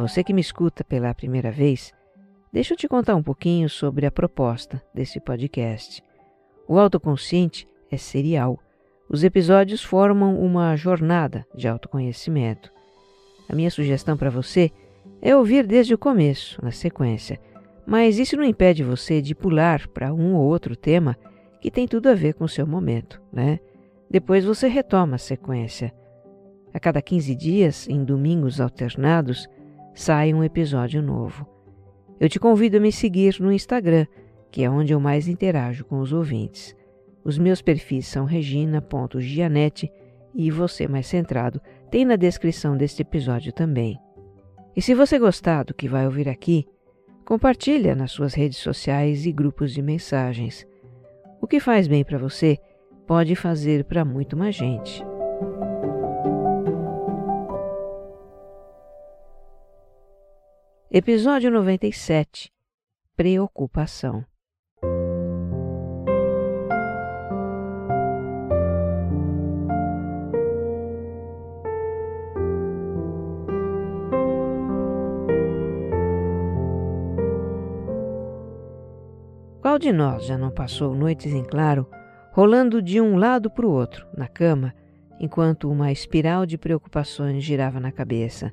Você que me escuta pela primeira vez, deixa eu te contar um pouquinho sobre a proposta desse podcast. O autoconsciente é serial. Os episódios formam uma jornada de autoconhecimento. A minha sugestão para você é ouvir desde o começo, na sequência, mas isso não impede você de pular para um ou outro tema que tem tudo a ver com o seu momento, né? Depois você retoma a sequência. A cada 15 dias, em domingos alternados, sai um episódio novo. Eu te convido a me seguir no Instagram, que é onde eu mais interajo com os ouvintes. Os meus perfis são regina.gianete e você mais centrado tem na descrição deste episódio também. E se você gostar do que vai ouvir aqui, compartilha nas suas redes sociais e grupos de mensagens. O que faz bem para você pode fazer para muito mais gente. Episódio 97 Preocupação Qual de nós já não passou noites em claro, rolando de um lado para o outro, na cama, enquanto uma espiral de preocupações girava na cabeça?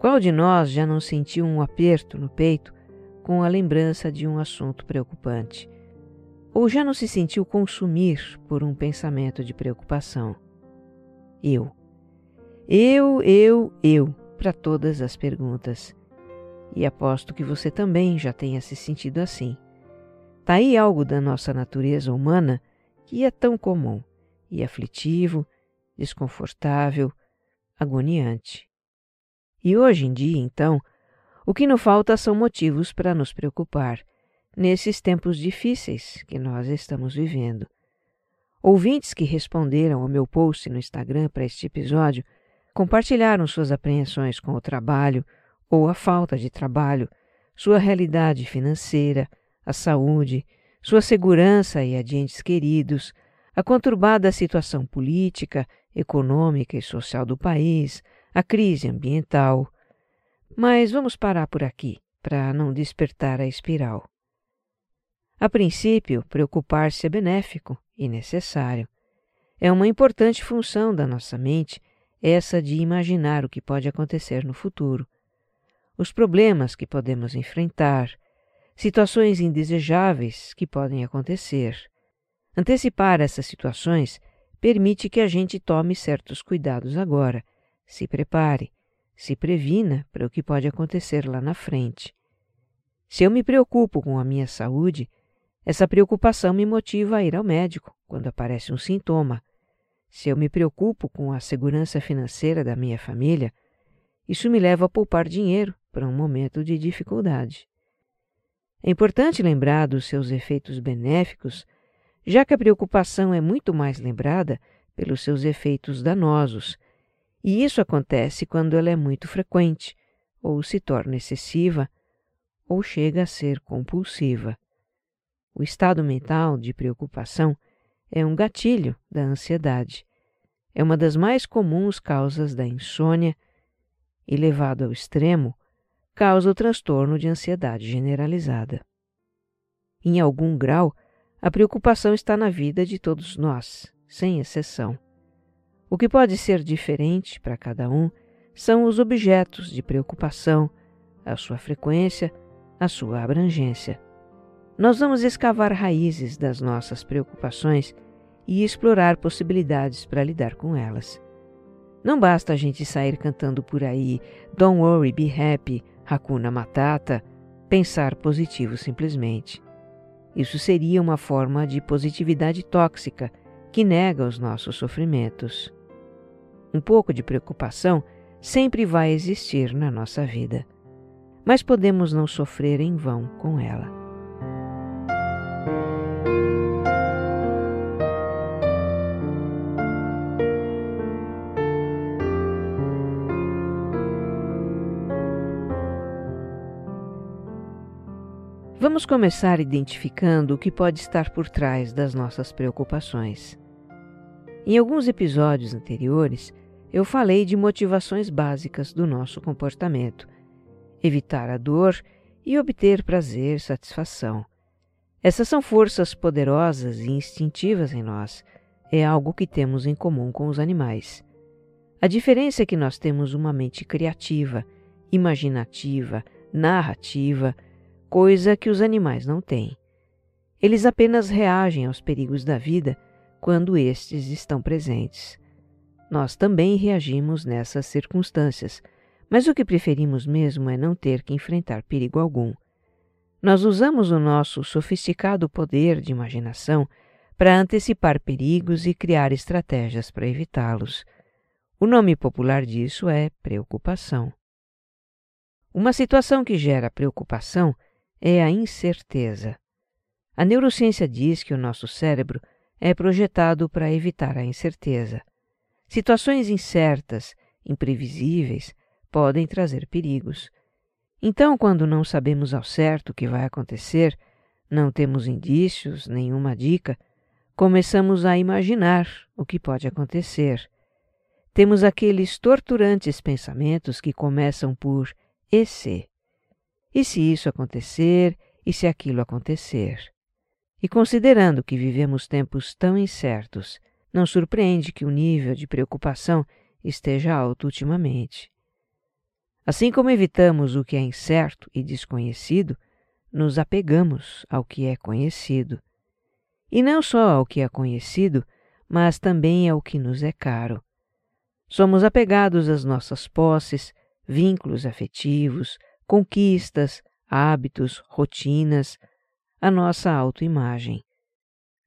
Qual de nós já não sentiu um aperto no peito com a lembrança de um assunto preocupante? Ou já não se sentiu consumir por um pensamento de preocupação? Eu. Eu, eu, eu, para todas as perguntas. E aposto que você também já tenha se sentido assim. Tá aí algo da nossa natureza humana que é tão comum e aflitivo, desconfortável, agoniante. E hoje em dia, então, o que nos falta são motivos para nos preocupar nesses tempos difíceis que nós estamos vivendo. Ouvintes que responderam ao meu post no Instagram para este episódio compartilharam suas apreensões com o trabalho ou a falta de trabalho, sua realidade financeira, a saúde, sua segurança e a de entes queridos, a conturbada situação política, econômica e social do país, a crise ambiental. Mas vamos parar por aqui, para não despertar a espiral. A princípio, preocupar-se é benéfico e necessário. É uma importante função da nossa mente essa de imaginar o que pode acontecer no futuro, os problemas que podemos enfrentar, situações indesejáveis que podem acontecer. Antecipar essas situações permite que a gente tome certos cuidados agora se prepare, se previna para o que pode acontecer lá na frente. Se eu me preocupo com a minha saúde, essa preocupação me motiva a ir ao médico quando aparece um sintoma. Se eu me preocupo com a segurança financeira da minha família, isso me leva a poupar dinheiro para um momento de dificuldade. É importante lembrar dos seus efeitos benéficos, já que a preocupação é muito mais lembrada pelos seus efeitos danosos e isso acontece quando ela é muito frequente, ou se torna excessiva, ou chega a ser compulsiva. O estado mental de preocupação é um gatilho da ansiedade. É uma das mais comuns causas da insônia e, levado ao extremo, causa o transtorno de ansiedade generalizada. Em algum grau, a preocupação está na vida de todos nós, sem exceção. O que pode ser diferente para cada um são os objetos de preocupação, a sua frequência, a sua abrangência. Nós vamos escavar raízes das nossas preocupações e explorar possibilidades para lidar com elas. Não basta a gente sair cantando por aí Don't worry, be happy, Hakuna Matata, pensar positivo simplesmente. Isso seria uma forma de positividade tóxica que nega os nossos sofrimentos. Um pouco de preocupação sempre vai existir na nossa vida, mas podemos não sofrer em vão com ela. Vamos começar identificando o que pode estar por trás das nossas preocupações. Em alguns episódios anteriores, eu falei de motivações básicas do nosso comportamento: evitar a dor e obter prazer, satisfação. Essas são forças poderosas e instintivas em nós. É algo que temos em comum com os animais. A diferença é que nós temos uma mente criativa, imaginativa, narrativa, coisa que os animais não têm. Eles apenas reagem aos perigos da vida quando estes estão presentes. Nós também reagimos nessas circunstâncias, mas o que preferimos mesmo é não ter que enfrentar perigo algum. Nós usamos o nosso sofisticado poder de imaginação para antecipar perigos e criar estratégias para evitá-los. O nome popular disso é preocupação. Uma situação que gera preocupação é a incerteza. A neurociência diz que o nosso cérebro é projetado para evitar a incerteza. Situações incertas, imprevisíveis, podem trazer perigos. Então, quando não sabemos ao certo o que vai acontecer, não temos indícios, nenhuma dica, começamos a imaginar o que pode acontecer. Temos aqueles torturantes pensamentos que começam por e se. E se isso acontecer? E se aquilo acontecer? E considerando que vivemos tempos tão incertos, não surpreende que o nível de preocupação esteja alto ultimamente. Assim como evitamos o que é incerto e desconhecido, nos apegamos ao que é conhecido. E não só ao que é conhecido, mas também ao que nos é caro. Somos apegados às nossas posses, vínculos afetivos, conquistas, hábitos, rotinas, a nossa autoimagem.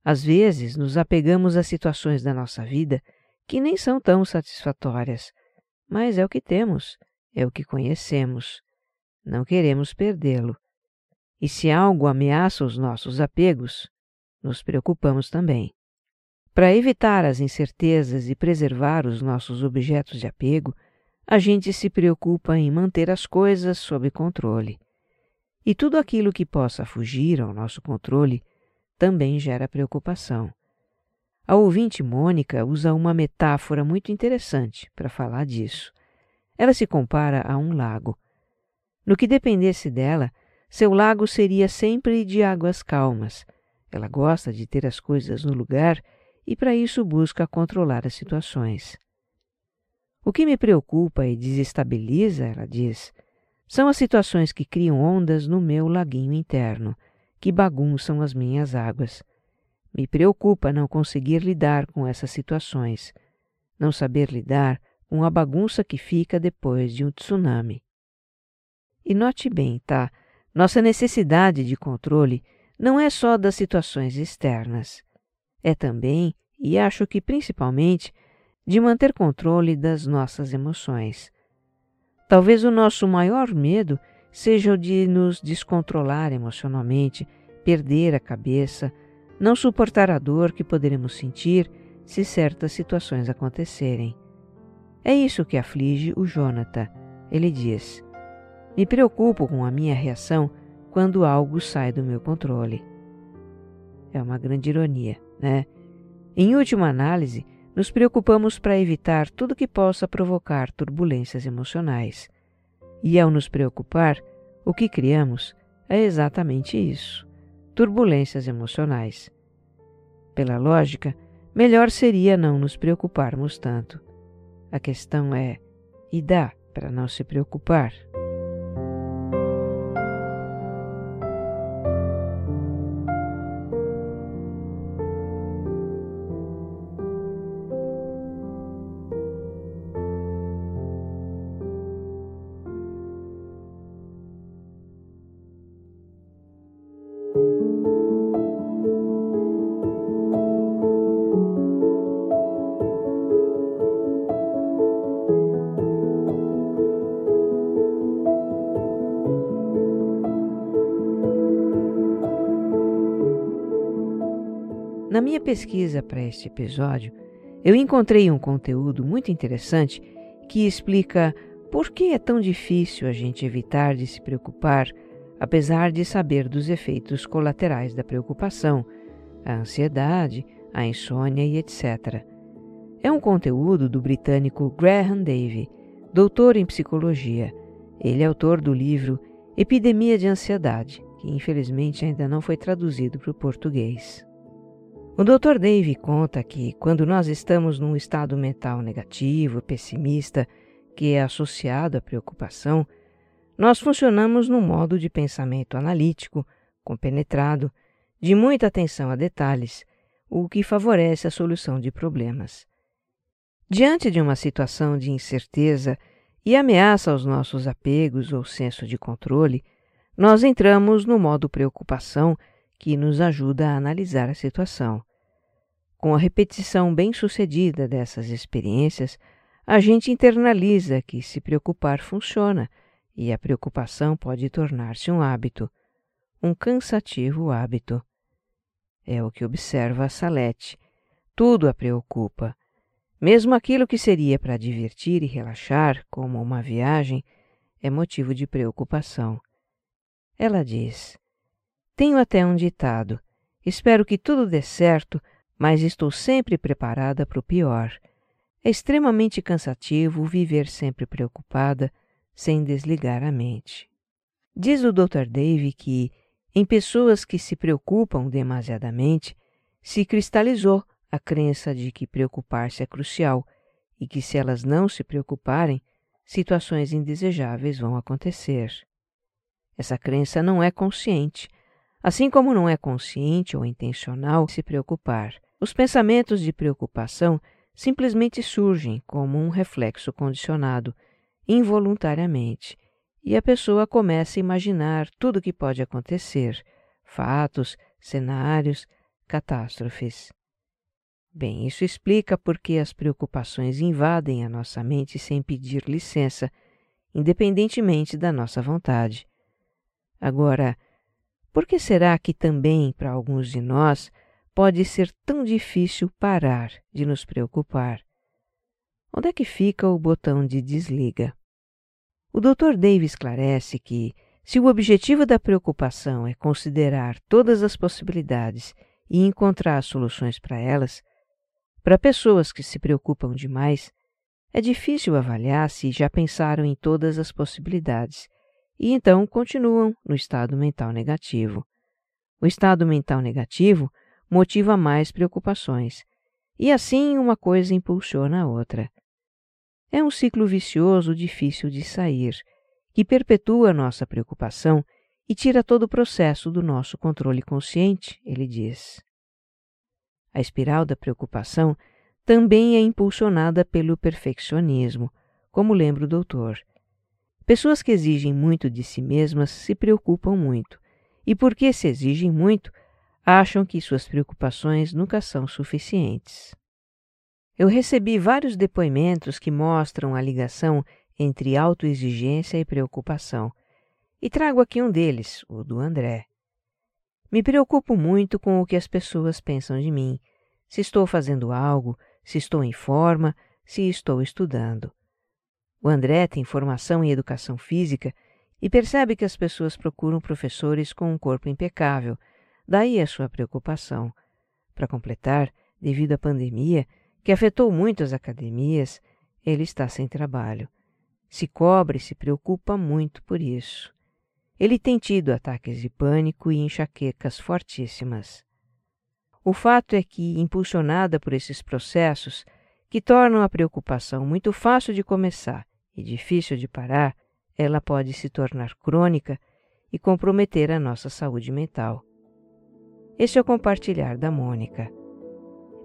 Às vezes nos apegamos a situações da nossa vida que nem são tão satisfatórias, mas é o que temos, é o que conhecemos. Não queremos perdê-lo. E se algo ameaça os nossos apegos, nos preocupamos também. Para evitar as incertezas e preservar os nossos objetos de apego, a gente se preocupa em manter as coisas sob controle. E tudo aquilo que possa fugir ao nosso controle também gera preocupação. A ouvinte Mônica usa uma metáfora muito interessante para falar disso. Ela se compara a um lago. No que dependesse dela, seu lago seria sempre de águas calmas. Ela gosta de ter as coisas no lugar e, para isso, busca controlar as situações. O que me preocupa e desestabiliza, ela diz, são as situações que criam ondas no meu laguinho interno, que bagunçam as minhas águas. Me preocupa não conseguir lidar com essas situações, não saber lidar com a bagunça que fica depois de um tsunami. E note bem, tá? Nossa necessidade de controle não é só das situações externas. É também, e acho que principalmente, de manter controle das nossas emoções. Talvez o nosso maior medo seja o de nos descontrolar emocionalmente, perder a cabeça, não suportar a dor que poderemos sentir se certas situações acontecerem. É isso que aflige o Jonathan. Ele diz: Me preocupo com a minha reação quando algo sai do meu controle. É uma grande ironia, né? Em última análise, nos preocupamos para evitar tudo que possa provocar turbulências emocionais. E ao nos preocupar, o que criamos é exatamente isso: turbulências emocionais. Pela lógica, melhor seria não nos preocuparmos tanto. A questão é: e dá para não se preocupar? Pesquisa para este episódio, eu encontrei um conteúdo muito interessante que explica por que é tão difícil a gente evitar de se preocupar, apesar de saber dos efeitos colaterais da preocupação, a ansiedade, a insônia e etc. É um conteúdo do britânico Graham Davy, doutor em psicologia. Ele é autor do livro Epidemia de Ansiedade, que infelizmente ainda não foi traduzido para o português. O Dr. Dave conta que, quando nós estamos num estado mental negativo, pessimista, que é associado à preocupação, nós funcionamos num modo de pensamento analítico, compenetrado, de muita atenção a detalhes, o que favorece a solução de problemas. Diante de uma situação de incerteza e ameaça aos nossos apegos ou senso de controle, nós entramos no modo preocupação que nos ajuda a analisar a situação. Com a repetição bem-sucedida dessas experiências, a gente internaliza que se preocupar funciona e a preocupação pode tornar-se um hábito, um cansativo hábito. É o que observa Salete. Tudo a preocupa. Mesmo aquilo que seria para divertir e relaxar, como uma viagem, é motivo de preocupação. Ela diz: tenho até um ditado. Espero que tudo dê certo, mas estou sempre preparada para o pior. É extremamente cansativo viver sempre preocupada, sem desligar a mente. Diz o Dr. Dave que, em pessoas que se preocupam demasiadamente, se cristalizou a crença de que preocupar-se é crucial e que, se elas não se preocuparem, situações indesejáveis vão acontecer. Essa crença não é consciente, Assim como não é consciente ou intencional se preocupar, os pensamentos de preocupação simplesmente surgem como um reflexo condicionado, involuntariamente, e a pessoa começa a imaginar tudo o que pode acontecer, fatos, cenários, catástrofes. Bem, isso explica por que as preocupações invadem a nossa mente sem pedir licença, independentemente da nossa vontade. Agora, por que será que também para alguns de nós pode ser tão difícil parar de nos preocupar? Onde é que fica o botão de desliga? O Dr. Dave esclarece que, se o objetivo da preocupação é considerar todas as possibilidades e encontrar soluções para elas, para pessoas que se preocupam demais, é difícil avaliar se já pensaram em todas as possibilidades e então continuam no estado mental negativo. O estado mental negativo motiva mais preocupações, e assim uma coisa impulsiona a outra. É um ciclo vicioso difícil de sair, que perpetua nossa preocupação e tira todo o processo do nosso controle consciente, ele diz. A espiral da preocupação também é impulsionada pelo perfeccionismo, como lembra o doutor. Pessoas que exigem muito de si mesmas se preocupam muito, e porque se exigem muito, acham que suas preocupações nunca são suficientes. Eu recebi vários depoimentos que mostram a ligação entre autoexigência e preocupação, e trago aqui um deles, o do André. Me preocupo muito com o que as pessoas pensam de mim, se estou fazendo algo, se estou em forma, se estou estudando. O André tem formação em educação física e percebe que as pessoas procuram professores com um corpo impecável, daí a sua preocupação. Para completar, devido à pandemia, que afetou muito as academias, ele está sem trabalho. Se cobre e se preocupa muito por isso. Ele tem tido ataques de pânico e enxaquecas fortíssimas. O fato é que, impulsionada por esses processos, que tornam a preocupação muito fácil de começar e difícil de parar, ela pode se tornar crônica e comprometer a nossa saúde mental. Este é o compartilhar da Mônica.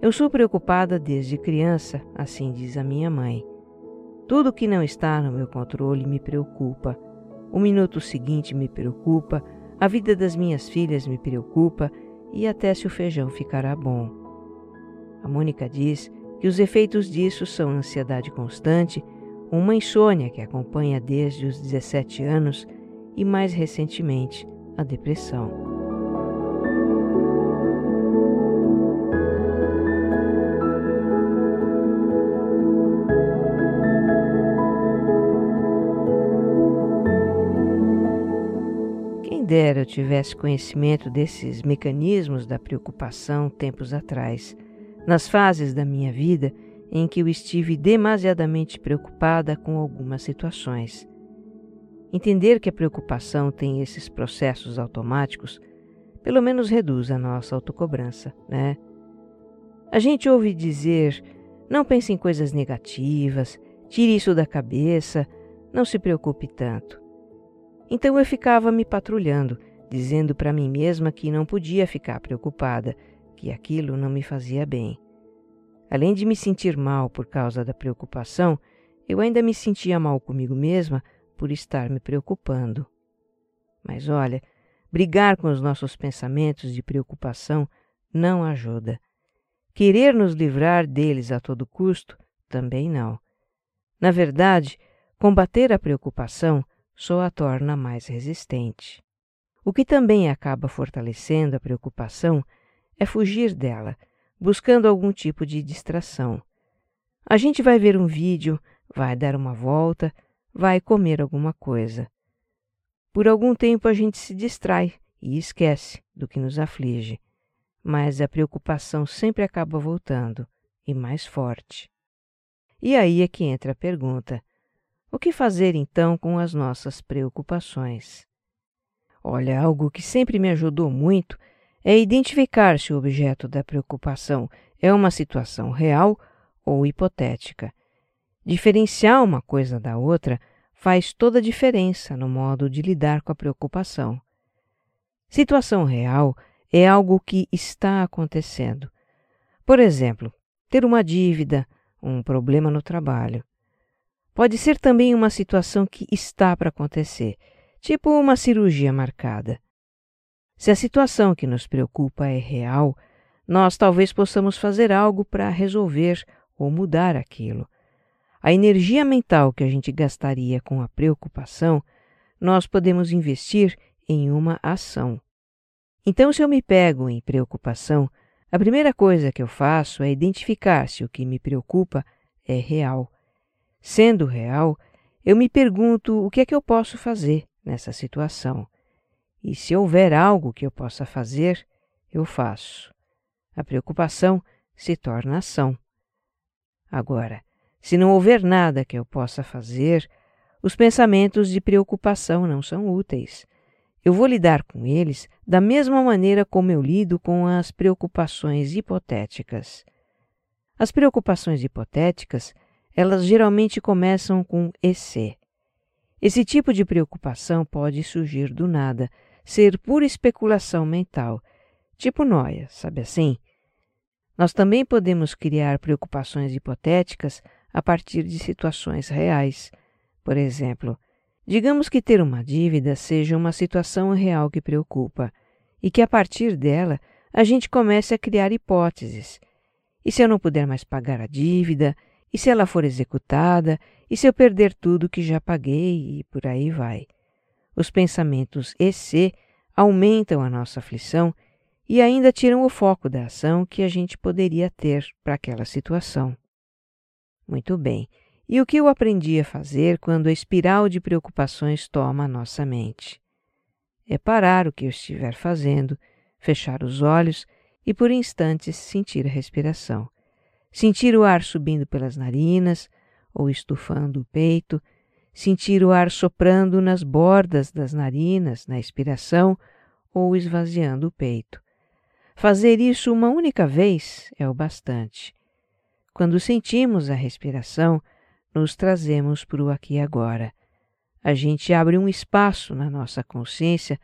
Eu sou preocupada desde criança, assim diz a minha mãe. Tudo que não está no meu controle me preocupa. O minuto seguinte me preocupa, a vida das minhas filhas me preocupa e até se o feijão ficará bom. A Mônica diz que os efeitos disso são ansiedade constante, uma insônia que acompanha desde os 17 anos e, mais recentemente, a depressão. dera eu tivesse conhecimento desses mecanismos da preocupação tempos atrás, nas fases da minha vida em que eu estive demasiadamente preocupada com algumas situações. Entender que a preocupação tem esses processos automáticos pelo menos reduz a nossa autocobrança, né? A gente ouve dizer: não pense em coisas negativas, tire isso da cabeça, não se preocupe tanto. Então eu ficava me patrulhando, dizendo para mim mesma que não podia ficar preocupada, que aquilo não me fazia bem. Além de me sentir mal por causa da preocupação, eu ainda me sentia mal comigo mesma por estar me preocupando. Mas olha, brigar com os nossos pensamentos de preocupação não ajuda. Querer nos livrar deles a todo custo também não. Na verdade, combater a preocupação só a torna mais resistente. O que também acaba fortalecendo a preocupação é fugir dela, buscando algum tipo de distração. A gente vai ver um vídeo, vai dar uma volta, vai comer alguma coisa. Por algum tempo a gente se distrai e esquece do que nos aflige, mas a preocupação sempre acaba voltando e mais forte. E aí é que entra a pergunta: o que fazer então com as nossas preocupações? Olha, algo que sempre me ajudou muito é identificar se o objeto da preocupação é uma situação real ou hipotética. Diferenciar uma coisa da outra faz toda a diferença no modo de lidar com a preocupação. Situação real é algo que está acontecendo. Por exemplo, ter uma dívida, um problema no trabalho. Pode ser também uma situação que está para acontecer, tipo uma cirurgia marcada. Se a situação que nos preocupa é real, nós talvez possamos fazer algo para resolver ou mudar aquilo. A energia mental que a gente gastaria com a preocupação, nós podemos investir em uma ação. Então, se eu me pego em preocupação, a primeira coisa que eu faço é identificar se o que me preocupa é real. Sendo real, eu me pergunto o que é que eu posso fazer nessa situação. E se houver algo que eu possa fazer, eu faço. A preocupação se torna ação. Agora, se não houver nada que eu possa fazer, os pensamentos de preocupação não são úteis. Eu vou lidar com eles da mesma maneira como eu lido com as preocupações hipotéticas. As preocupações hipotéticas elas geralmente começam com EC. Esse tipo de preocupação pode surgir do nada, ser pura especulação mental, tipo noia, sabe assim? Nós também podemos criar preocupações hipotéticas a partir de situações reais. Por exemplo, digamos que ter uma dívida seja uma situação real que preocupa e que a partir dela a gente comece a criar hipóteses. E se eu não puder mais pagar a dívida? E se ela for executada? E se eu perder tudo que já paguei? E por aí vai. Os pensamentos EC aumentam a nossa aflição e ainda tiram o foco da ação que a gente poderia ter para aquela situação. Muito bem. E o que eu aprendi a fazer quando a espiral de preocupações toma a nossa mente? É parar o que eu estiver fazendo, fechar os olhos e por instantes sentir a respiração sentir o ar subindo pelas narinas ou estufando o peito, sentir o ar soprando nas bordas das narinas na expiração ou esvaziando o peito. Fazer isso uma única vez é o bastante. Quando sentimos a respiração, nos trazemos para o aqui e agora. A gente abre um espaço na nossa consciência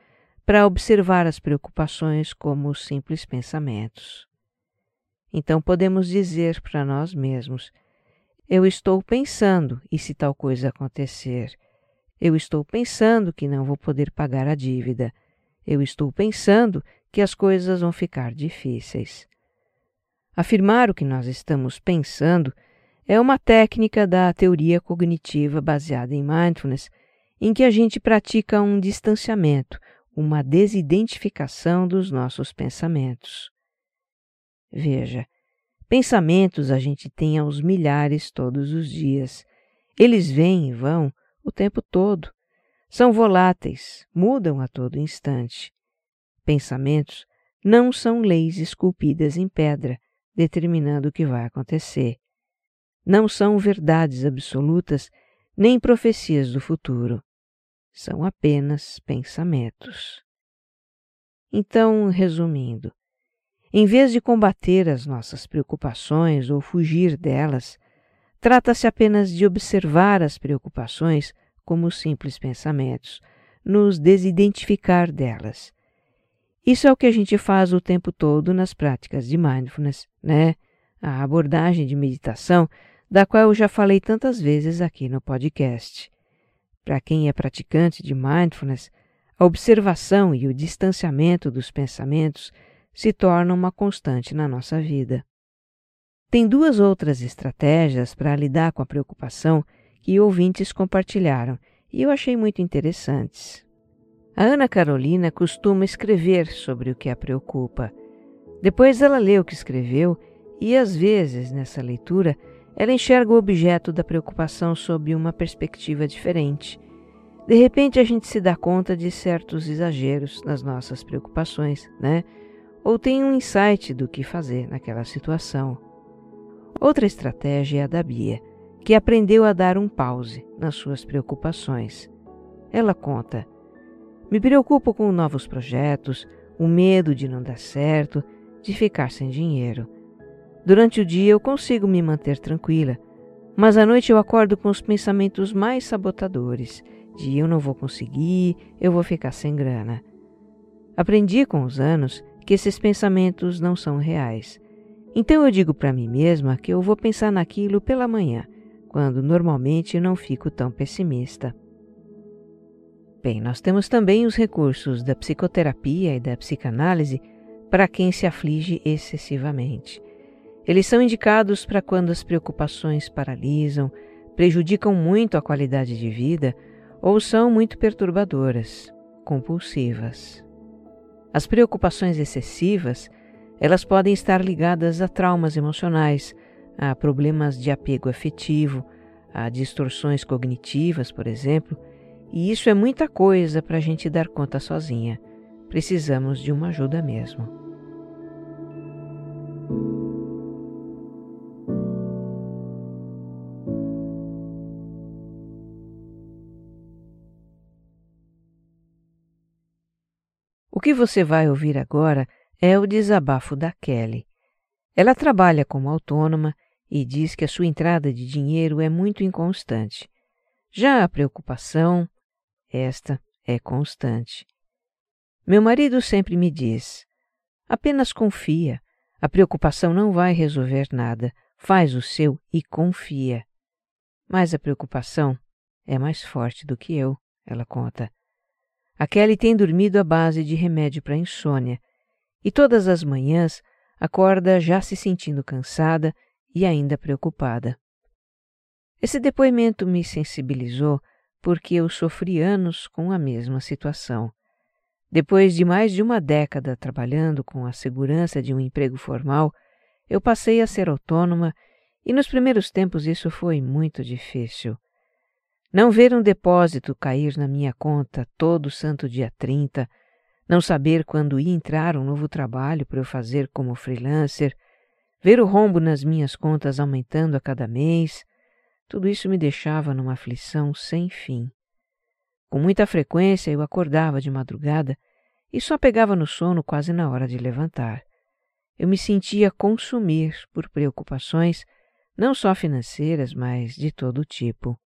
para observar as preocupações como simples pensamentos. Então podemos dizer para nós mesmos: Eu estou pensando, e se tal coisa acontecer? Eu estou pensando que não vou poder pagar a dívida. Eu estou pensando que as coisas vão ficar difíceis. Afirmar o que nós estamos pensando é uma técnica da teoria cognitiva baseada em mindfulness, em que a gente pratica um distanciamento, uma desidentificação dos nossos pensamentos. Veja, pensamentos a gente tem aos milhares todos os dias. Eles vêm e vão o tempo todo. São voláteis, mudam a todo instante. Pensamentos não são leis esculpidas em pedra, determinando o que vai acontecer. Não são verdades absolutas nem profecias do futuro. São apenas pensamentos. Então, resumindo, em vez de combater as nossas preocupações ou fugir delas, trata-se apenas de observar as preocupações como simples pensamentos, nos desidentificar delas. Isso é o que a gente faz o tempo todo nas práticas de mindfulness, né? A abordagem de meditação, da qual eu já falei tantas vezes aqui no podcast. Para quem é praticante de mindfulness, a observação e o distanciamento dos pensamentos se tornam uma constante na nossa vida. Tem duas outras estratégias para lidar com a preocupação que ouvintes compartilharam e eu achei muito interessantes. A Ana Carolina costuma escrever sobre o que a preocupa. Depois ela lê o que escreveu e, às vezes, nessa leitura, ela enxerga o objeto da preocupação sob uma perspectiva diferente. De repente, a gente se dá conta de certos exageros nas nossas preocupações, né? Ou tem um insight do que fazer naquela situação. Outra estratégia é a da Bia que aprendeu a dar um pause nas suas preocupações. Ela conta: Me preocupo com novos projetos, o medo de não dar certo, de ficar sem dinheiro. Durante o dia eu consigo me manter tranquila, mas à noite eu acordo com os pensamentos mais sabotadores de eu não vou conseguir, eu vou ficar sem grana. Aprendi com os anos que esses pensamentos não são reais. Então eu digo para mim mesma que eu vou pensar naquilo pela manhã quando normalmente não fico tão pessimista. Bem, nós temos também os recursos da psicoterapia e da psicanálise para quem se aflige excessivamente. Eles são indicados para quando as preocupações paralisam, prejudicam muito a qualidade de vida ou são muito perturbadoras, compulsivas. As preocupações excessivas, elas podem estar ligadas a traumas emocionais, a problemas de apego afetivo, a distorções cognitivas, por exemplo, e isso é muita coisa para a gente dar conta sozinha. Precisamos de uma ajuda mesmo. Que você vai ouvir agora é o desabafo da Kelly. Ela trabalha como autônoma e diz que a sua entrada de dinheiro é muito inconstante. Já a preocupação, esta é constante. Meu marido sempre me diz: apenas confia. A preocupação não vai resolver nada. Faz o seu e confia. Mas a preocupação é mais forte do que eu, ela conta. A Kelly tem dormido à base de remédio para insônia e todas as manhãs acorda já se sentindo cansada e ainda preocupada. Esse depoimento me sensibilizou porque eu sofri anos com a mesma situação. Depois de mais de uma década trabalhando com a segurança de um emprego formal, eu passei a ser autônoma e nos primeiros tempos isso foi muito difícil. Não ver um depósito cair na minha conta todo santo dia 30, não saber quando ia entrar um novo trabalho para eu fazer como freelancer, Ver o rombo nas minhas contas aumentando a cada mês, tudo isso me deixava numa aflição sem fim. Com muita frequência eu acordava de madrugada e só pegava no sono quase na hora de levantar. eu me sentia consumir por preocupações não só financeiras, mas de todo tipo.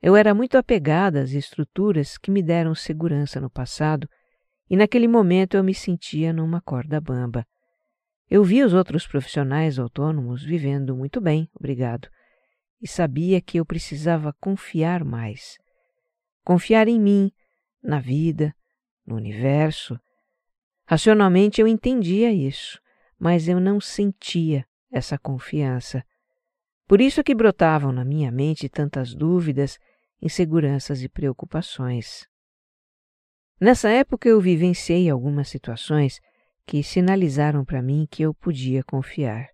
Eu era muito apegada às estruturas que me deram segurança no passado e naquele momento eu me sentia numa corda bamba. Eu via os outros profissionais autônomos vivendo muito bem, obrigado, e sabia que eu precisava confiar mais. Confiar em mim, na vida, no universo. Racionalmente eu entendia isso, mas eu não sentia essa confiança. Por isso que brotavam na minha mente tantas dúvidas, inseguranças e preocupações. Nessa época eu vivenciei algumas situações que sinalizaram para mim que eu podia confiar.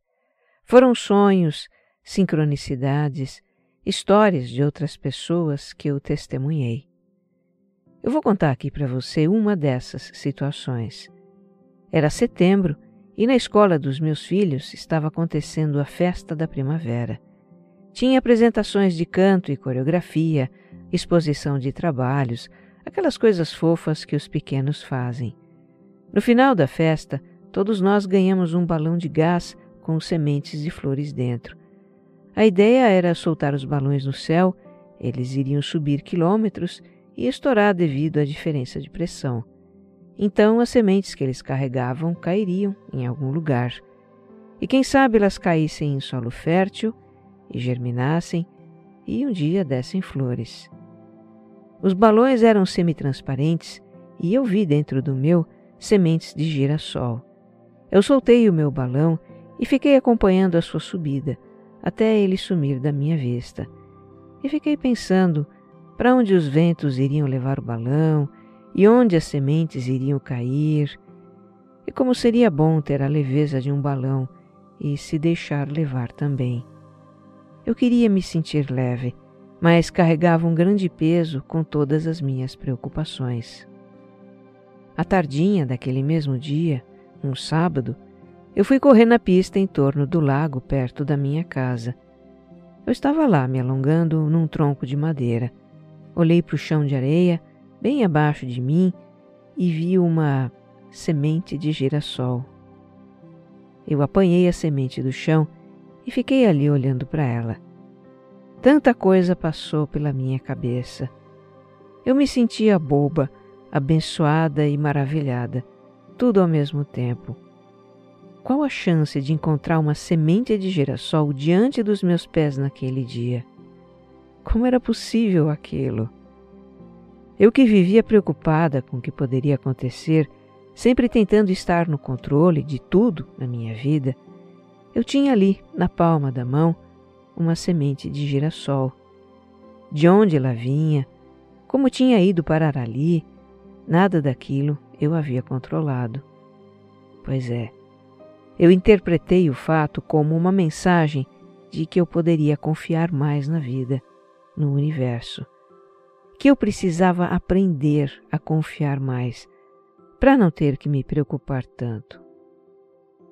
Foram sonhos, sincronicidades, histórias de outras pessoas que eu testemunhei. Eu vou contar aqui para você uma dessas situações. Era setembro e na escola dos meus filhos estava acontecendo a festa da primavera. Tinha apresentações de canto e coreografia, exposição de trabalhos, aquelas coisas fofas que os pequenos fazem. No final da festa, todos nós ganhamos um balão de gás com sementes de flores dentro. A ideia era soltar os balões no céu, eles iriam subir quilômetros e estourar devido à diferença de pressão. Então as sementes que eles carregavam cairiam em algum lugar. E quem sabe elas caíssem em solo fértil e germinassem e um dia dessem flores. Os balões eram semitransparentes e eu vi dentro do meu sementes de girassol. Eu soltei o meu balão e fiquei acompanhando a sua subida até ele sumir da minha vista. E fiquei pensando para onde os ventos iriam levar o balão e onde as sementes iriam cair, e como seria bom ter a leveza de um balão e se deixar levar também. Eu queria me sentir leve, mas carregava um grande peso com todas as minhas preocupações. À tardinha daquele mesmo dia, um sábado, eu fui correr na pista em torno do lago perto da minha casa. Eu estava lá me alongando num tronco de madeira. Olhei para o chão de areia bem abaixo de mim e vi uma semente de girassol. Eu apanhei a semente do chão e fiquei ali olhando para ela. Tanta coisa passou pela minha cabeça. Eu me sentia boba, abençoada e maravilhada, tudo ao mesmo tempo. Qual a chance de encontrar uma semente de girassol diante dos meus pés naquele dia? Como era possível aquilo? Eu que vivia preocupada com o que poderia acontecer, sempre tentando estar no controle de tudo na minha vida, eu tinha ali, na palma da mão, uma semente de girassol. De onde ela vinha, como tinha ido parar ali, nada daquilo eu havia controlado. Pois é, eu interpretei o fato como uma mensagem de que eu poderia confiar mais na vida, no universo que eu precisava aprender a confiar mais, para não ter que me preocupar tanto.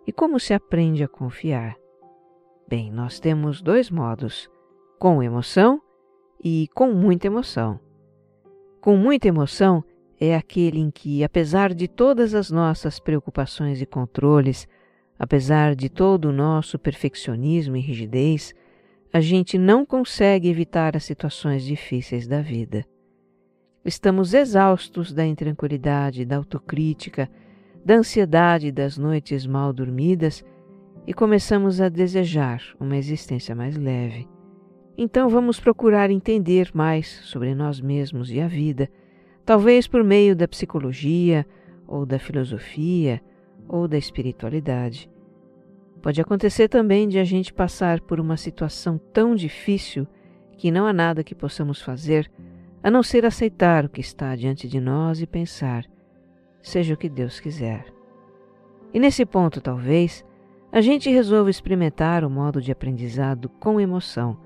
E como se aprende a confiar? Bem, nós temos dois modos: com emoção e com muita emoção. Com muita emoção é aquele em que, apesar de todas as nossas preocupações e controles, apesar de todo o nosso perfeccionismo e rigidez, a gente não consegue evitar as situações difíceis da vida. Estamos exaustos da intranquilidade, da autocrítica, da ansiedade das noites mal dormidas e começamos a desejar uma existência mais leve. Então vamos procurar entender mais sobre nós mesmos e a vida, talvez por meio da psicologia, ou da filosofia, ou da espiritualidade. Pode acontecer também de a gente passar por uma situação tão difícil que não há nada que possamos fazer a não ser aceitar o que está diante de nós e pensar, seja o que Deus quiser. E nesse ponto, talvez, a gente resolva experimentar o modo de aprendizado com emoção,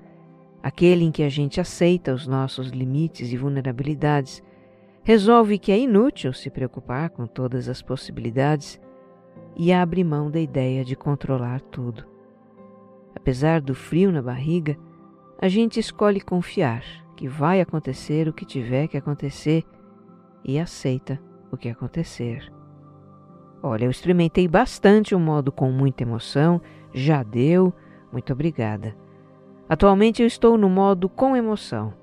aquele em que a gente aceita os nossos limites e vulnerabilidades, resolve que é inútil se preocupar com todas as possibilidades e abre mão da ideia de controlar tudo. Apesar do frio na barriga, a gente escolhe confiar que vai acontecer o que tiver que acontecer e aceita o que acontecer. Olha, eu experimentei bastante o modo com muita emoção, já deu, muito obrigada. Atualmente eu estou no modo com emoção.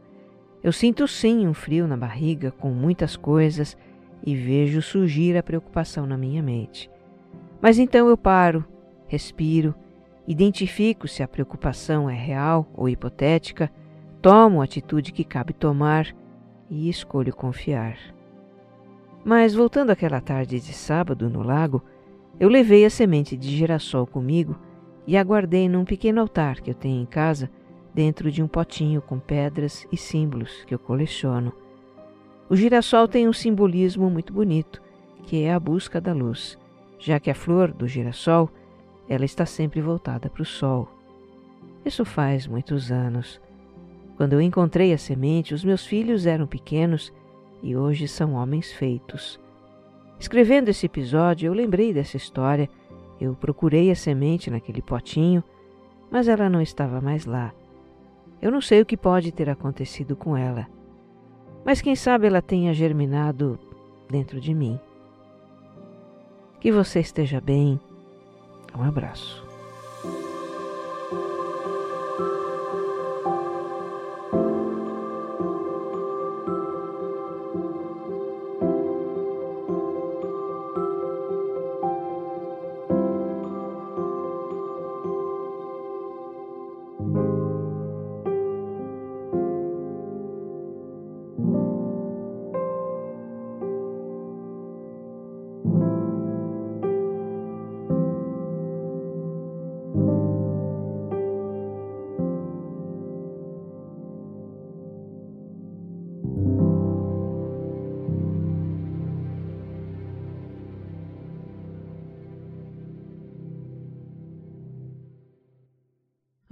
Eu sinto sim um frio na barriga com muitas coisas e vejo surgir a preocupação na minha mente. Mas então eu paro, respiro, identifico se a preocupação é real ou hipotética, tomo a atitude que cabe tomar e escolho confiar. Mas voltando àquela tarde de sábado no lago, eu levei a semente de girassol comigo e a guardei num pequeno altar que eu tenho em casa, dentro de um potinho com pedras e símbolos que eu coleciono. O girassol tem um simbolismo muito bonito, que é a busca da luz, já que a flor do girassol ela está sempre voltada para o sol. Isso faz muitos anos. Quando eu encontrei a semente, os meus filhos eram pequenos e hoje são homens feitos. Escrevendo esse episódio, eu lembrei dessa história. Eu procurei a semente naquele potinho, mas ela não estava mais lá. Eu não sei o que pode ter acontecido com ela, mas quem sabe ela tenha germinado dentro de mim. Que você esteja bem. Um abraço.